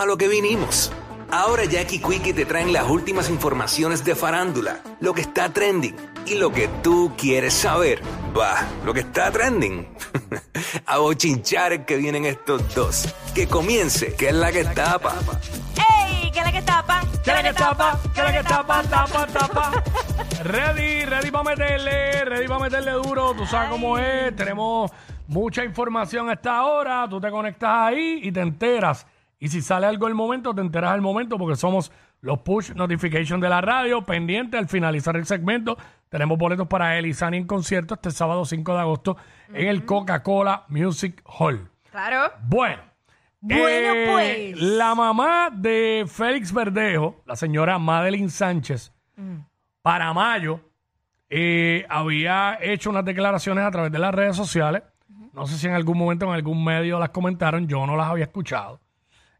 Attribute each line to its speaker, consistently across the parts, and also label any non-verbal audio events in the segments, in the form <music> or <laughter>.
Speaker 1: a lo que vinimos. Ahora Jackie Quickie te traen las últimas informaciones de farándula, lo que está trending y lo que tú quieres saber. Va, lo que está trending. <laughs> a bochinchar que vienen estos dos. Que comience, que es la que tapa.
Speaker 2: ¡Ey! ¿Qué es la que tapa?
Speaker 3: ¿Qué la que tapa? ¿Qué la que tapa? Tapa, tapa. Ready, ready para meterle, ready para meterle duro. Tú sabes cómo es. Tenemos mucha información a esta hora. Tú te conectas ahí y te enteras. Y si sale algo al momento, te enteras al momento porque somos los push notification de la radio. Pendiente al finalizar el segmento. Tenemos boletos para Elizani en concierto este sábado 5 de agosto en el Coca-Cola Music Hall.
Speaker 2: Claro.
Speaker 3: Bueno.
Speaker 2: Bueno,
Speaker 3: eh,
Speaker 2: pues.
Speaker 3: La mamá de Félix Verdejo, la señora Madeline Sánchez, para mayo, eh, había hecho unas declaraciones a través de las redes sociales. No sé si en algún momento en algún medio las comentaron, yo no las había escuchado.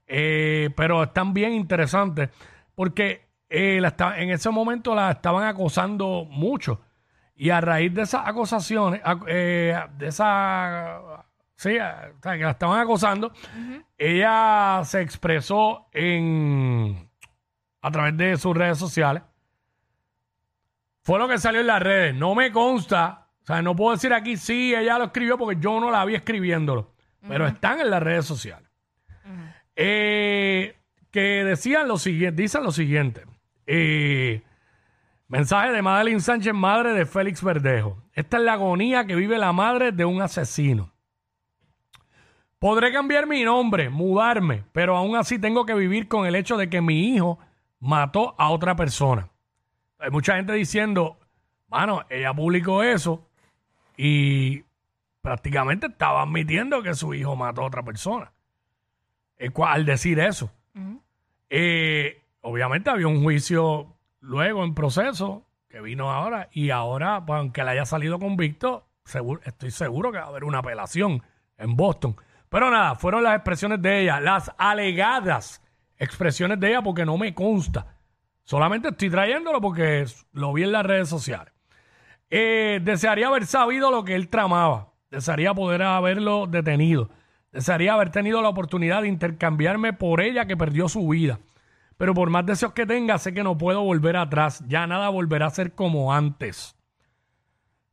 Speaker 3: Eh, pero están bien interesantes porque eh, la en ese momento la estaban acosando mucho. Y a raíz de esas acusaciones, ac- eh, de esa. Sí, o sea, que la estaban acosando, ella se expresó en. a través de sus redes sociales. Fue lo que salió en las redes. No me consta. O sea, no puedo decir aquí sí, ella lo escribió porque yo no la vi escribiéndolo. Pero están en las redes sociales. Eh, que decían lo siguiente, dicen lo siguiente. Eh, mensaje de Madeline Sánchez, madre de Félix Verdejo. Esta es la agonía que vive la madre de un asesino. Podré cambiar mi nombre, mudarme, pero aún así tengo que vivir con el hecho de que mi hijo mató a otra persona. Hay mucha gente diciendo, mano, ella publicó eso y prácticamente estaba admitiendo que su hijo mató a otra persona. Eh, cua- Al decir eso. Eh, obviamente había un juicio luego en proceso que vino ahora y ahora, pues, aunque le haya salido convicto, seguro, estoy seguro que va a haber una apelación en Boston. Pero nada, fueron las expresiones de ella, las alegadas expresiones de ella porque no me consta. Solamente estoy trayéndolo porque lo vi en las redes sociales. Eh, desearía haber sabido lo que él tramaba. Desearía poder haberlo detenido. Desearía haber tenido la oportunidad de intercambiarme por ella que perdió su vida. Pero por más deseos que tenga, sé que no puedo volver atrás. Ya nada volverá a ser como antes.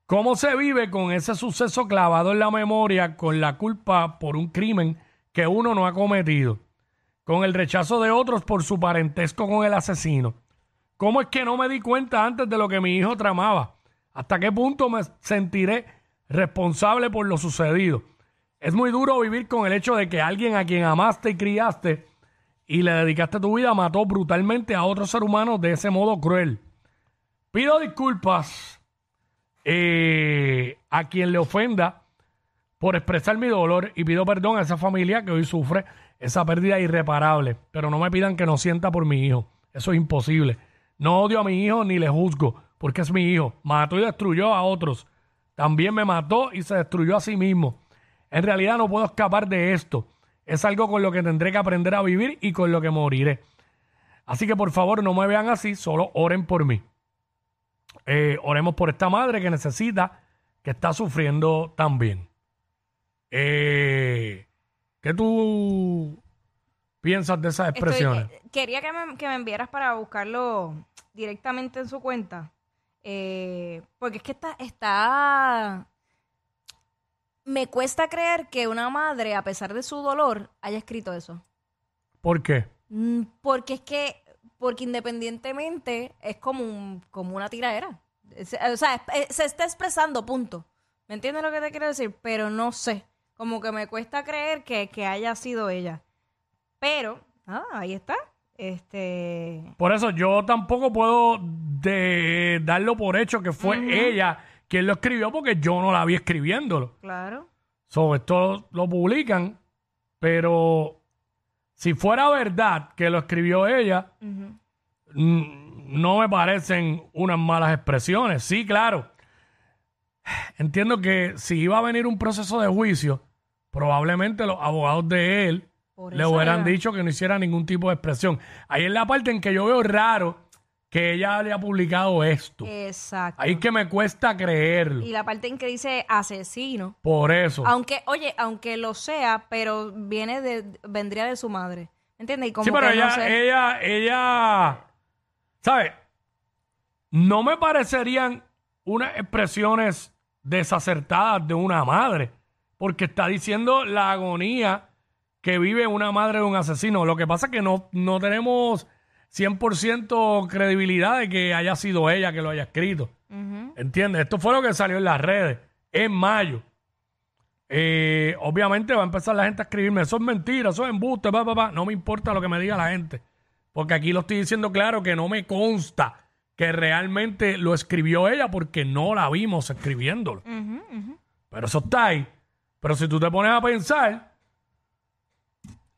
Speaker 3: ¿Cómo se vive con ese suceso clavado en la memoria, con la culpa por un crimen que uno no ha cometido? Con el rechazo de otros por su parentesco con el asesino. ¿Cómo es que no me di cuenta antes de lo que mi hijo tramaba? ¿Hasta qué punto me sentiré responsable por lo sucedido? Es muy duro vivir con el hecho de que alguien a quien amaste y criaste y le dedicaste tu vida mató brutalmente a otro ser humano de ese modo cruel. Pido disculpas eh, a quien le ofenda por expresar mi dolor y pido perdón a esa familia que hoy sufre esa pérdida irreparable. Pero no me pidan que no sienta por mi hijo. Eso es imposible. No odio a mi hijo ni le juzgo, porque es mi hijo. Mató y destruyó a otros. También me mató y se destruyó a sí mismo. En realidad no puedo escapar de esto. Es algo con lo que tendré que aprender a vivir y con lo que moriré. Así que por favor no me vean así, solo oren por mí. Eh, oremos por esta madre que necesita, que está sufriendo también. Eh, ¿Qué tú piensas de esas expresiones?
Speaker 2: eh, quería que me, que me enviaras para buscarlo directamente en su cuenta. Eh, porque es que está, está... Me cuesta creer que una madre, a pesar de su dolor, haya escrito eso.
Speaker 3: ¿Por qué?
Speaker 2: Mm, Porque es que, porque independientemente es como, un, como una tiradera. Es- O sea, es- eh, se está expresando, punto. ¿Me entiendes lo que te quiero decir? Pero no sé. Como que me cuesta creer que, que haya sido ella. Pero, ah, ahí está. Este.
Speaker 3: Por eso yo tampoco puedo de- darlo por hecho que fue ella quien lo escribió porque yo no la vi escribiéndolo.
Speaker 2: Claro.
Speaker 3: So, esto lo publican, pero si fuera verdad que lo escribió ella, no me parecen unas malas expresiones. Sí, claro. Entiendo que si iba a venir un proceso de juicio, probablemente los abogados de él
Speaker 2: Por
Speaker 3: le hubieran
Speaker 2: era.
Speaker 3: dicho que no hiciera ningún tipo de expresión. Ahí es la parte en que yo veo raro que ella haya publicado esto.
Speaker 2: Exacto.
Speaker 3: Ahí es que me cuesta creerlo.
Speaker 2: Y la parte en que dice asesino.
Speaker 3: Por eso.
Speaker 2: Aunque, oye, aunque lo sea, pero viene de, vendría de su madre. ¿Entiendes? Y como
Speaker 3: Sí, pero
Speaker 2: que no
Speaker 3: ella,
Speaker 2: sé.
Speaker 3: ella, ella, ¿sabes? No me parecerían unas expresiones desacertadas de una madre, porque está diciendo la agonía que vive una madre de un asesino. Lo que pasa es que no, no tenemos 100% credibilidad de que haya sido ella que lo haya escrito.
Speaker 2: Ujú.
Speaker 3: ¿Entiendes? Esto fue lo que salió en las redes en mayo. Eh, obviamente va a empezar la gente a escribirme, eso es mentira, eso es embuste, pa, pa, pa". no me importa lo que me diga la gente, porque aquí lo estoy diciendo claro que no me consta que realmente lo escribió ella porque no la vimos escribiéndolo. Pero eso está ahí. Pero si tú te pones a pensar,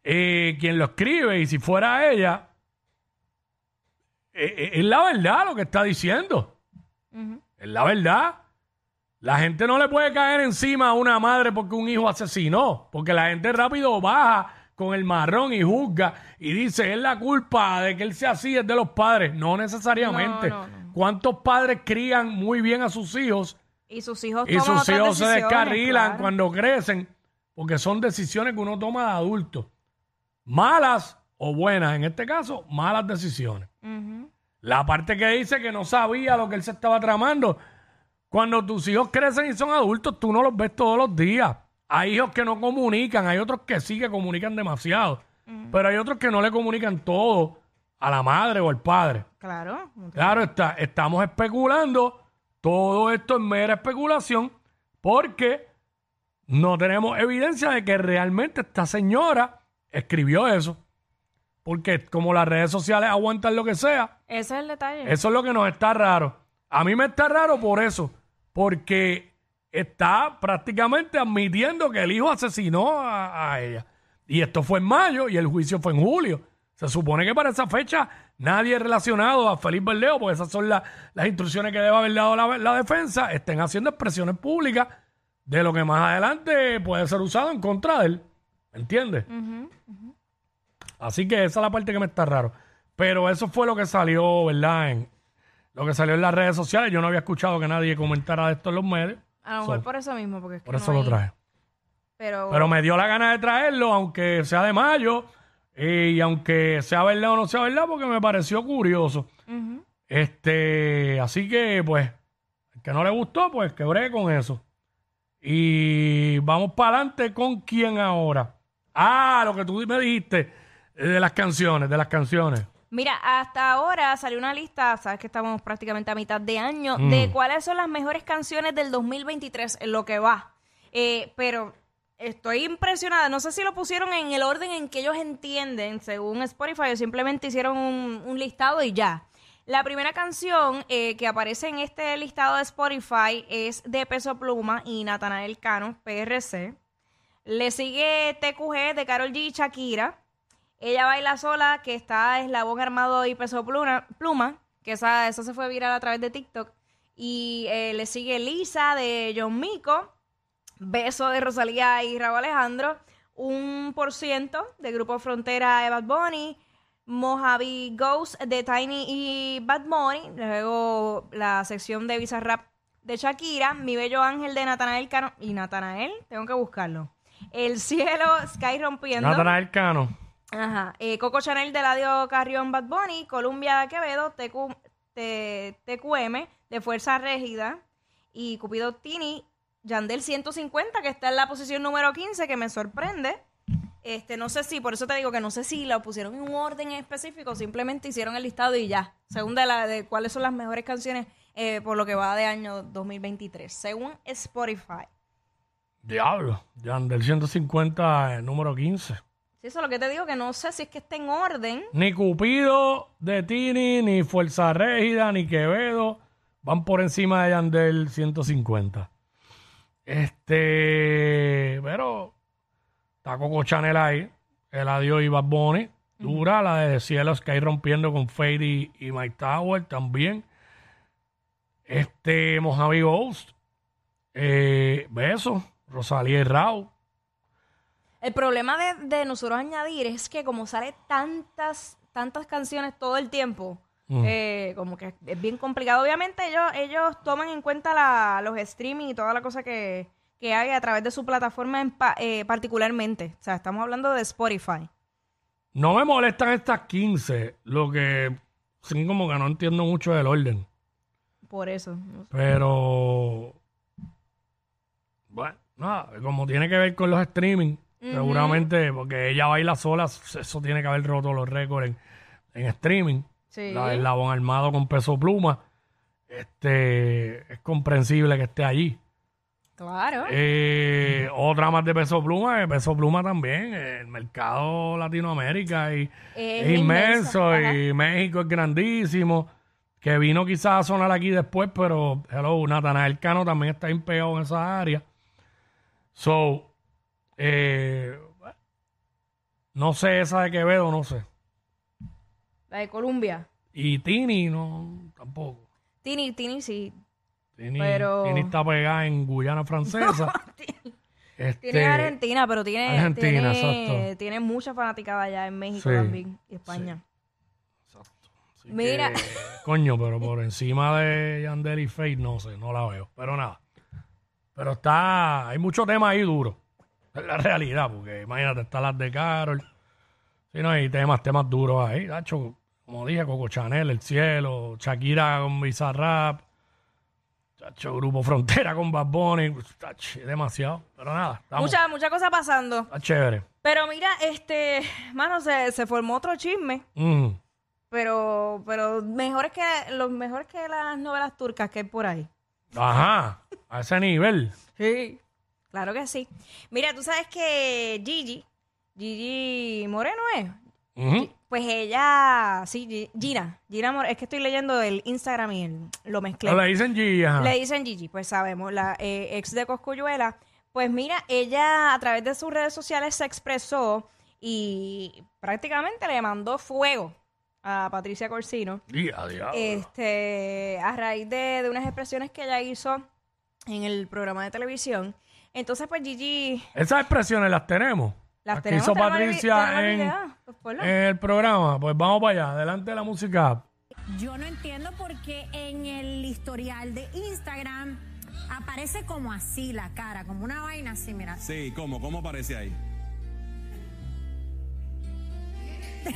Speaker 3: eh, quien lo escribe y si fuera ella, eh, eh, es la verdad lo que está diciendo.
Speaker 2: Ujú.
Speaker 3: Es la verdad. La gente no le puede caer encima a una madre porque un hijo asesinó. Porque la gente rápido baja con el marrón y juzga y dice, es la culpa de que él sea así, es de los padres. No necesariamente.
Speaker 2: No, no, no.
Speaker 3: ¿Cuántos padres crían muy bien a sus hijos
Speaker 2: Y sus hijos
Speaker 3: y
Speaker 2: toman
Speaker 3: sus
Speaker 2: otras
Speaker 3: hijos se
Speaker 2: decisiones,
Speaker 3: descarrilan
Speaker 2: claro.
Speaker 3: cuando crecen? Porque son decisiones que uno toma de adulto. Malas o buenas. En este caso, malas decisiones. La parte que dice que no sabía lo que él se estaba tramando. Cuando tus hijos crecen y son adultos, tú no los ves todos los días. Hay hijos que no comunican, hay otros que sí que comunican demasiado. Pero hay otros que no le comunican todo a la madre o al padre.
Speaker 2: Claro.
Speaker 3: Claro está, estamos especulando. Todo esto es mera especulación porque no tenemos evidencia de que realmente esta señora escribió eso. Porque como las redes sociales aguantan lo que sea,
Speaker 2: Ese es el detalle.
Speaker 3: eso es lo que nos está raro. A mí me está raro por eso, porque está prácticamente admitiendo que el hijo asesinó a, a ella. Y esto fue en mayo y el juicio fue en julio. Se supone que para esa fecha nadie relacionado a Felipe Verdeo, porque esas son la- las instrucciones que debe haber dado la, la defensa, estén haciendo expresiones públicas de lo que más adelante puede ser usado en contra de él. ¿Entiendes?
Speaker 2: Ujú.
Speaker 3: Así que esa es la parte que me está raro. Pero eso fue lo que salió, ¿verdad? En, lo que salió en las redes sociales. Yo no había escuchado que nadie comentara de esto en los medios.
Speaker 2: A lo mejor
Speaker 3: So,
Speaker 2: por eso mismo, porque es que
Speaker 3: Por
Speaker 2: no
Speaker 3: eso lo traje.
Speaker 2: Pero,
Speaker 3: Pero me dio la gana de traerlo, aunque sea de mayo. y aunque sea verdad o no sea verdad, porque me pareció curioso. Este, así que, pues, el que no le gustó, pues quebré con eso. Y vamos para adelante con quién ahora. Ah, lo que tú me dijiste de las canciones, de las canciones.
Speaker 2: Mira, hasta ahora salió una lista, sabes que estamos prácticamente a mitad de año,
Speaker 3: Mm.
Speaker 2: de cuáles son las mejores canciones del 2023 en lo que va. Eh, pero estoy impresionada, no sé si lo pusieron en el orden en que ellos entienden, según Spotify, o simplemente hicieron un, un listado y ya. La primera canción eh, que aparece en este listado de Spotify es de Peso Pluma y Natanael Cano, PRC. Le sigue TQG de Carol G y Shakira. Ella baila sola, que está Eslabón Armado y Peso Pluma, Pluma que esa, se fue viral a través de TikTok. Y eh, le sigue Lisa de John Mico, Beso de Rosalía y Raúl Alejandro, Un por ciento de Grupo Frontera de Bad Bunny, Mojave Ghost de Tiny y Bad Bunny, luego la sección de Bizarrap de Shakira, Mi Bello Ángel de Natanael Cano, y Natanael, tengo que buscarlo. El cielo, Sky rompiendo.
Speaker 3: Natanael Cano.
Speaker 2: Ajá. Eh, Coco Chanel de Ladio Carrión Bad Bunny, Columbia Quevedo, TQ, T- TQM de Fuerza Régida y Cupido Tini, Yandel 150 que está en la posición número 15 que me sorprende. Este, no sé si, por eso te digo que no sé si lo pusieron en un orden específico, simplemente hicieron el listado y ya, según de, la, de cuáles son las mejores canciones eh, por lo que va de año 2023, según Spotify.
Speaker 3: Diablo. Yandel 150, eh, número 15.
Speaker 2: Eso es lo que te digo, que no sé si es que está en orden.
Speaker 3: Ni Cupido de Tini, ni Fuerza Régida, ni Quevedo van por encima de Yandel 150. Este, pero está Coco Chanel ahí, el adiós y Bad Bunny. Dura, la de Cielos que hay rompiendo con Fade y, y Mike Tower también. Este, Mojave Ghost. Eh, Beso, Rosalía y Raúl.
Speaker 2: El problema de, de nosotros añadir es que como sale tantas, tantas canciones todo el tiempo,
Speaker 3: Mm.
Speaker 2: eh, como que es bien complicado. Obviamente ellos, ellos toman en cuenta la- los streaming y toda la cosa que, que hay a través de su plataforma en pa- eh, particularmente. O sea, estamos hablando de Spotify.
Speaker 3: No me molestan estas 15, lo que sí como que no entiendo mucho del orden.
Speaker 2: Por eso.
Speaker 3: Pero, bueno, nada, como tiene que ver con los streaming, seguramente, porque ella baila sola, eso tiene que haber roto los récords en, en streaming.
Speaker 2: Sí.
Speaker 3: La del labón armado con peso pluma, este, es comprensible que esté allí.
Speaker 2: Claro.
Speaker 3: Eh, otra más de peso pluma, eh, peso pluma también. eh, El mercado Latinoamérica y,
Speaker 2: Es
Speaker 3: es, inmenso y México es grandísimo. Que vino quizás a sonar aquí después, pero hello, Natanael Cano también está bien pegado en esa área. So, eh, no sé esa de Quevedo, no sé.
Speaker 2: La de Colombia.
Speaker 3: Y Tini, no, tampoco.
Speaker 2: Tini, Tini sí.
Speaker 3: Tini,
Speaker 2: Pero-
Speaker 3: Tini está pegada en Guyana Francesa. <laughs> Este,
Speaker 2: Tiene Argentina, pero tiene,
Speaker 3: Argentina,
Speaker 2: tiene,
Speaker 3: exacto.
Speaker 2: tiene mucha fanaticada allá en México
Speaker 3: Sí.
Speaker 2: también y España.
Speaker 3: Así
Speaker 2: Mira.
Speaker 3: que, <laughs> coño, pero por encima de Yandel y Faith, no sé, no la veo. Pero nada. Pero está, hay mucho tema ahí duro. Es la realidad, porque imagínate, están las de Carol. Sí, no, hay temas, temas duros ahí. Tacho, como dije, Coco Chanel, El Cielo, Shakira con Bizarrap. Tacho, Grupo Frontera con Bad Bunny. Tacho, demasiado. Pero nada, estamos,
Speaker 2: Mucha, mucha cosa pasando.
Speaker 3: está chévere.
Speaker 2: Pero mira, este, mano, se, se formó otro chisme,
Speaker 3: Mm.
Speaker 2: pero, pero mejores que, los mejores que las novelas turcas que hay por ahí.
Speaker 3: Ajá, a ese nivel.
Speaker 2: Sí. Claro que sí. Mira, tú sabes que Gigi, Gigi Moreno es,
Speaker 3: Ujú.
Speaker 2: pues ella, sí, Gi- Gina, Gina Moreno, es que estoy leyendo el Instagram y el- lo mezclé.
Speaker 3: No le dicen G, ajá.
Speaker 2: Le dicen Gigi, pues sabemos, la eh, ex de Coscuyuela. Pues mira, ella a través de sus redes sociales se expresó y prácticamente le mandó fuego a Patricia Corsino.
Speaker 3: Día, diablo.
Speaker 2: Este, a raíz de, de unas expresiones que ella hizo en el programa de televisión. Entonces, pues Gigi
Speaker 3: Esas expresiones las tenemos.
Speaker 2: las
Speaker 3: que
Speaker 2: tenemos.
Speaker 3: hizo
Speaker 2: tenemos
Speaker 3: Patricia
Speaker 2: tenemos
Speaker 3: en.
Speaker 2: Pues ponlo.
Speaker 3: en el programa. Pues vamos para allá. Adelante la música.
Speaker 4: Yo no entiendo por qué en el historial de Instagram aparece como así la cara, como una vaina así, mira.
Speaker 5: Sí, ¿cómo? ¿Cómo aparece ahí?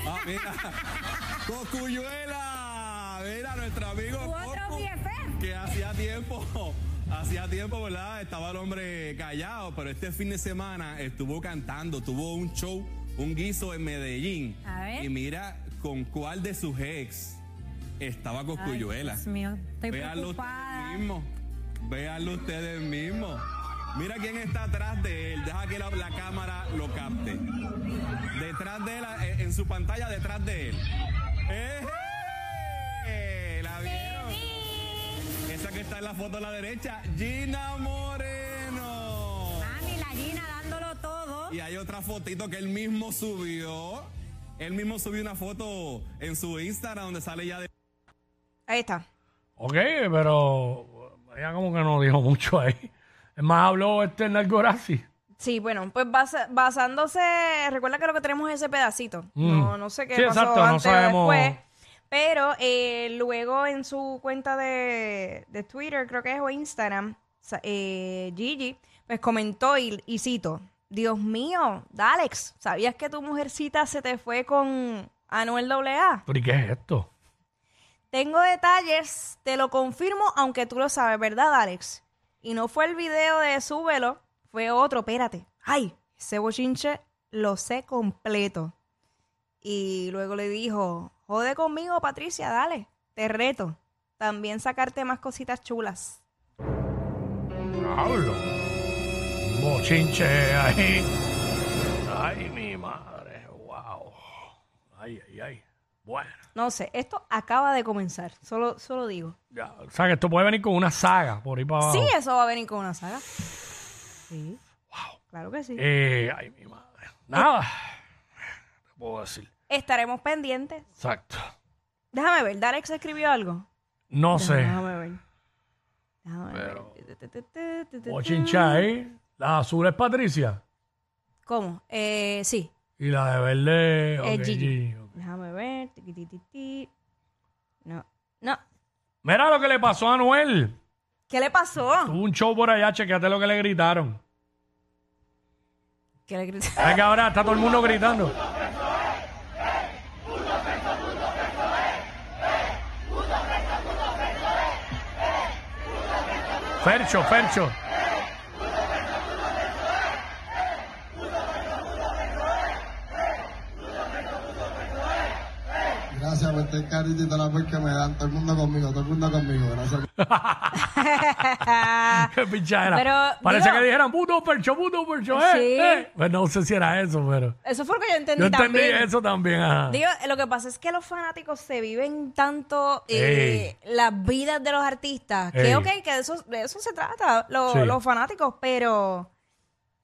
Speaker 5: Ah, mira. <laughs> Cocuyuela. Mira, nuestro amigo
Speaker 4: Tu otro
Speaker 5: Cocu,
Speaker 4: BFF.
Speaker 5: que hacía tiempo, hacía tiempo, ¿verdad? Estaba el hombre callado, pero este fin de semana estuvo cantando, tuvo un show, un guiso en Medellín.
Speaker 4: A ver.
Speaker 5: Y mira con cuál de sus ex estaba
Speaker 4: Ay,
Speaker 5: Cocuyuela.
Speaker 4: Dios mío, estoy
Speaker 5: Véanlo
Speaker 4: preocupada.
Speaker 5: ustedes mismos. Véanlo ustedes mismos. Mira quién está atrás de él. Deja que la, la cámara lo capte. Detrás de él, eh, en su pantalla, detrás de él. ¡Eh! Esa que está en la foto a la derecha, Gina Moreno.
Speaker 4: Mami, la Gina dándolo todo.
Speaker 5: Y hay otra fotito que él mismo subió. Él mismo subió una foto en su Instagram donde sale ya de
Speaker 2: Ahí está.
Speaker 3: Ok, pero ella como que no dijo mucho ahí. Es más, habló este Nargorazi.
Speaker 2: Sí, bueno, pues basa- basándose, recuerda que lo que tenemos es ese pedacito.
Speaker 3: Mm.
Speaker 2: No, no sé qué
Speaker 3: Sí,
Speaker 2: pasó
Speaker 3: exacto, no
Speaker 2: antes o
Speaker 3: sabemos.
Speaker 2: después. Pero eh, luego en su cuenta de, de Twitter, creo que es, o Instagram, eh, Gigi, pues comentó y, y cito, Dios mío, Dalex, ¿sabías que tu mujercita se te fue con Anuel AA?
Speaker 3: ¿Pero y qué es esto?
Speaker 2: Tengo detalles, te lo confirmo, aunque tú lo sabes, ¿verdad, Alex? Y no fue el video de Súbelo, fue otro, espérate. Ay, ese bochinche lo sé completo. Y luego le dijo, jode conmigo, Patricia, dale, te reto. También sacarte más cositas chulas.
Speaker 3: Hablo. Bochinche ahí. Ay, mi madre. Wow. Ay, ay, ay. Bueno.
Speaker 2: No sé, esto acaba de comenzar, solo, solo digo.
Speaker 3: Ya, o sea, que esto puede venir con una saga por ahí para abajo.
Speaker 2: Sí, eso va a venir con una saga. Sí.
Speaker 3: Wow.
Speaker 2: Claro que sí.
Speaker 3: Eh, ay, mi madre. Nada. ¿Qué puedo decir?
Speaker 2: Estaremos pendientes.
Speaker 3: Exacto.
Speaker 2: Déjame ver, Dalex escribió algo.
Speaker 3: No sé.
Speaker 2: Déjame ver. Déjame
Speaker 3: Pero-
Speaker 2: ver.
Speaker 3: Ahí. La azul es Patricia.
Speaker 2: ¿Cómo? Eh, sí.
Speaker 3: Y la de verde. Ok,
Speaker 2: Gigi.
Speaker 3: Gigi, ok.
Speaker 2: Déjame ver. Tiquitititi. No. No.
Speaker 3: Mira lo que le pasó a Anuel.
Speaker 2: ¿Qué le pasó?
Speaker 3: Tuvo un show por allá, chequeate lo que le gritaron.
Speaker 2: ¿Qué le grité?
Speaker 3: Es que ahora está todo el mundo gritando. Fercho, Fercho.
Speaker 6: Gracias por este cariño y toda la voz que me dan. Todo el mundo conmigo, todo el mundo conmigo. Gracias. <laughs>
Speaker 3: Qué pichadera.
Speaker 2: Pero,
Speaker 3: Parece
Speaker 2: digo-
Speaker 3: que dijeran puto percho, puto percho, eh,
Speaker 2: Sí.
Speaker 3: eh. Pues no sé si era eso, pero.
Speaker 2: Eso fue lo que yo entendí
Speaker 3: Yo entendí
Speaker 2: también.
Speaker 3: eso también, ajá.
Speaker 2: Digo, lo que pasa es que los fanáticos se viven tanto eh, las vidas de los artistas, que
Speaker 3: Ey.
Speaker 2: ok, que de eso, de eso se trata, lo-
Speaker 3: Sí.
Speaker 2: los fanáticos, pero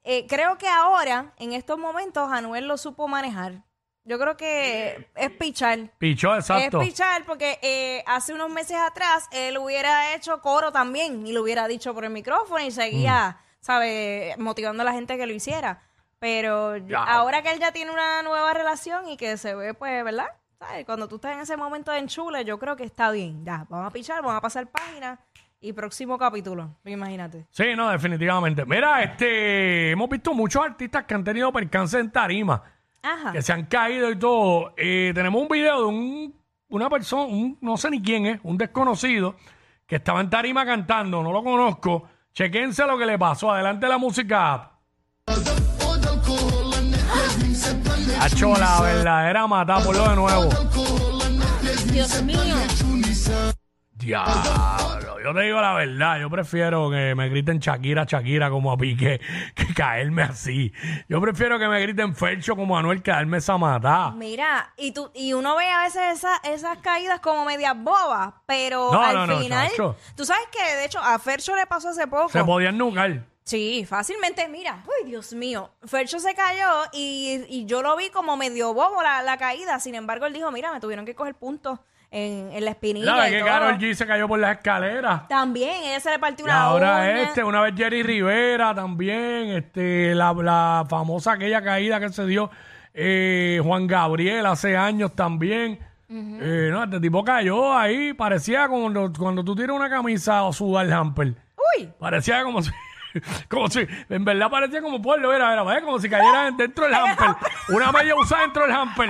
Speaker 2: eh, creo que ahora, en estos momentos, Anuel lo supo manejar. Yo creo que es pichar.
Speaker 3: Pichó, exacto.
Speaker 2: Es pichar porque eh, hace unos meses atrás él hubiera hecho coro también y lo hubiera dicho por el micrófono y seguía,
Speaker 3: Mm.
Speaker 2: ¿sabes? Motivando a la gente que lo hiciera. Pero
Speaker 3: Ya.
Speaker 2: ahora que él ya tiene una nueva relación y que se ve, pues, ¿verdad? ¿Sabes? Cuando tú estás en ese momento de enchule, yo creo que está bien. Ya, vamos a pichar, vamos a pasar página y próximo capítulo. Imagínate.
Speaker 3: Sí, no, definitivamente. Mira, este, hemos visto muchos artistas que han tenido percance en tarima,
Speaker 2: Ajá.
Speaker 3: que se han caído y todo. Eh, tenemos un video de un, una persona, un- no sé ni quién es, un desconocido, que estaba en tarima cantando, no lo conozco. Chequense lo que le pasó. Adelante la música. Hacho, la verdadera mata, por lo de nuevo.
Speaker 2: Dios mío.
Speaker 3: Diablo, yo te digo la verdad, yo prefiero que me griten Shakira, Shakira como a Piqué, <laughs> que caerme así. Yo prefiero que me griten Fercho como a Anuel que darme esa matada.
Speaker 2: Mira, y tú y uno ve a veces esa- esas caídas como medias bobas, pero
Speaker 3: No,
Speaker 2: al
Speaker 3: no, no,
Speaker 2: final,
Speaker 3: chacho.
Speaker 2: tú sabes que de hecho a Fercho le pasó hace poco.
Speaker 3: Se podían nucar.
Speaker 2: Sí, fácilmente, mira, uy, Dios mío, Fercho se cayó y, y yo lo vi como medio bobo la, la caída, sin embargo él dijo, mira, me tuvieron que coger puntos en, en la espinilla
Speaker 3: ¿Sabes
Speaker 2: y
Speaker 3: que
Speaker 2: todo.
Speaker 3: Karol G se cayó por las escaleras?
Speaker 2: También, ella se le partió
Speaker 3: Y
Speaker 2: una
Speaker 3: ahora
Speaker 2: uña.
Speaker 3: este, una vez Jerry Rivera también, este, la, la famosa aquella caída que se dio eh, Juan Gabriel hace años también. Eh, no, este tipo cayó ahí, parecía como cuando, cuando tú tiras una camisa o sudar el hamper.
Speaker 2: Uy,
Speaker 3: Parecía como si, <laughs> como si, en verdad parecía como pueblo, era, era, ¿ves? como si cayera <laughs> dentro del hamper. Una media usada dentro del hamper.